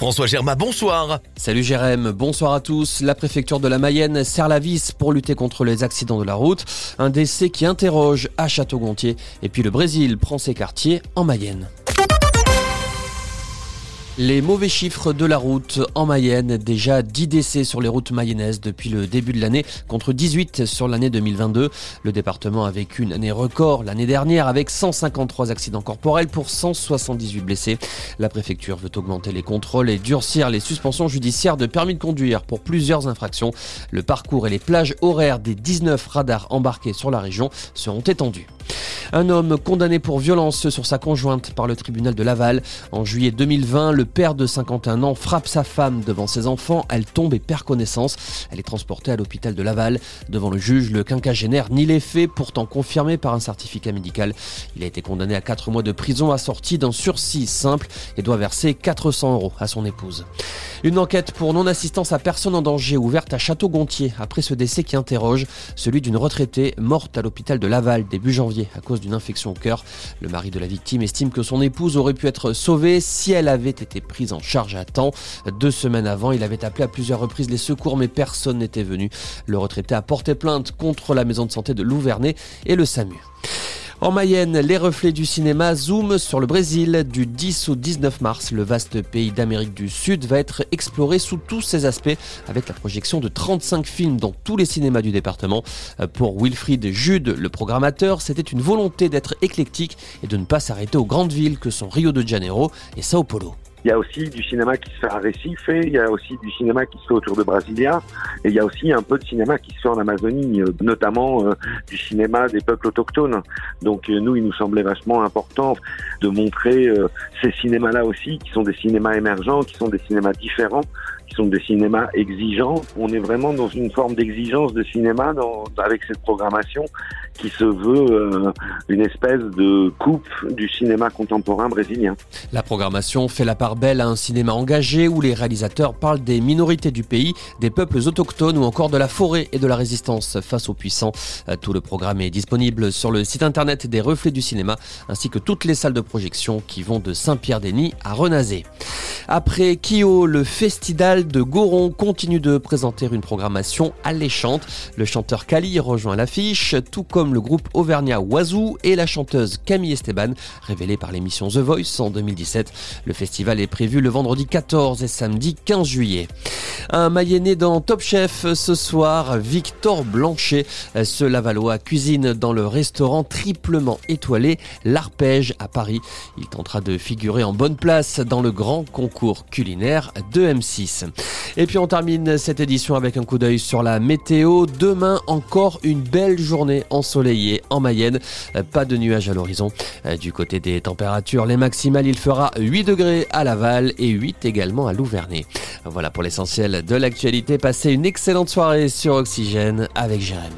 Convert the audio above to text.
François Germain, bonsoir. Salut Jérém, bonsoir à tous. La préfecture de la Mayenne serre la vis pour lutter contre les accidents de la route. Un décès qui interroge à Château-Gontier. Et puis le Brésil prend ses quartiers en Mayenne. Les mauvais chiffres de la route en Mayenne, déjà 10 décès sur les routes mayennaises depuis le début de l'année, contre 18 sur l'année 2022. Le département a vécu une année record l'année dernière avec 153 accidents corporels pour 178 blessés. La préfecture veut augmenter les contrôles et durcir les suspensions judiciaires de permis de conduire pour plusieurs infractions. Le parcours et les plages horaires des 19 radars embarqués sur la région seront étendus. Un homme condamné pour violence sur sa conjointe par le tribunal de Laval. En juillet 2020, le père de 51 ans frappe sa femme devant ses enfants. Elle tombe et perd connaissance. Elle est transportée à l'hôpital de Laval. Devant le juge, le quinquagénaire nie les faits, pourtant confirmés par un certificat médical. Il a été condamné à 4 mois de prison assorti d'un sursis simple et doit verser 400 euros à son épouse. Une enquête pour non-assistance à personne en danger ouverte à Château-Gontier après ce décès qui interroge celui d'une retraitée morte à l'hôpital de Laval début janvier à cause d'une infection au cœur. Le mari de la victime estime que son épouse aurait pu être sauvée si elle avait été prise en charge à temps. Deux semaines avant, il avait appelé à plusieurs reprises les secours, mais personne n'était venu. Le retraité a porté plainte contre la maison de santé de Louvernay et le SAMU. En Mayenne, les reflets du cinéma zooment sur le Brésil. Du 10 au 19 mars, le vaste pays d'Amérique du Sud va être exploré sous tous ses aspects avec la projection de 35 films dans tous les cinémas du département. Pour Wilfried Jude, le programmateur, c'était une volonté d'être éclectique et de ne pas s'arrêter aux grandes villes que sont Rio de Janeiro et Sao Paulo. Il y a aussi du cinéma qui se fait à Recife, il y a aussi du cinéma qui se fait autour de Brasilia, et il y a aussi un peu de cinéma qui se fait en Amazonie, euh, notamment euh, du cinéma des peuples autochtones. Donc euh, nous, il nous semblait vachement important de montrer ces cinémas-là aussi, qui sont des cinémas émergents, qui sont des cinémas différents, sont des cinémas exigeants. On est vraiment dans une forme d'exigence de cinéma dans, avec cette programmation qui se veut une espèce de coupe du cinéma contemporain brésilien. La programmation fait la part belle à un cinéma engagé où les réalisateurs parlent des minorités du pays, des peuples autochtones ou encore de la forêt et de la résistance face aux puissants. Tout le programme est disponible sur le site internet des Reflets du cinéma ainsi que toutes les salles de projection qui vont de Saint-Pierre-des-Nids à Renazé. Après Kyo, le festival de Goron continue de présenter une programmation alléchante. Le chanteur Kali rejoint l'affiche, tout comme le groupe Auvergnat Oiseau et la chanteuse Camille Esteban, révélée par l'émission The Voice en 2017. Le festival est prévu le vendredi 14 et samedi 15 juillet. Un Mayennais dans Top Chef ce soir, Victor Blanchet, ce Lavallois cuisine dans le restaurant triplement étoilé L'Arpège à Paris. Il tentera de figurer en bonne place dans le grand concours culinaire de M6. Et puis on termine cette édition avec un coup d'œil sur la météo. Demain encore une belle journée ensoleillée en Mayenne. Pas de nuages à l'horizon. Du côté des températures, les maximales, il fera 8 degrés à Laval et 8 également à Louvernay. Voilà pour de l'actualité. Passez une excellente soirée sur Oxygène avec Jérém.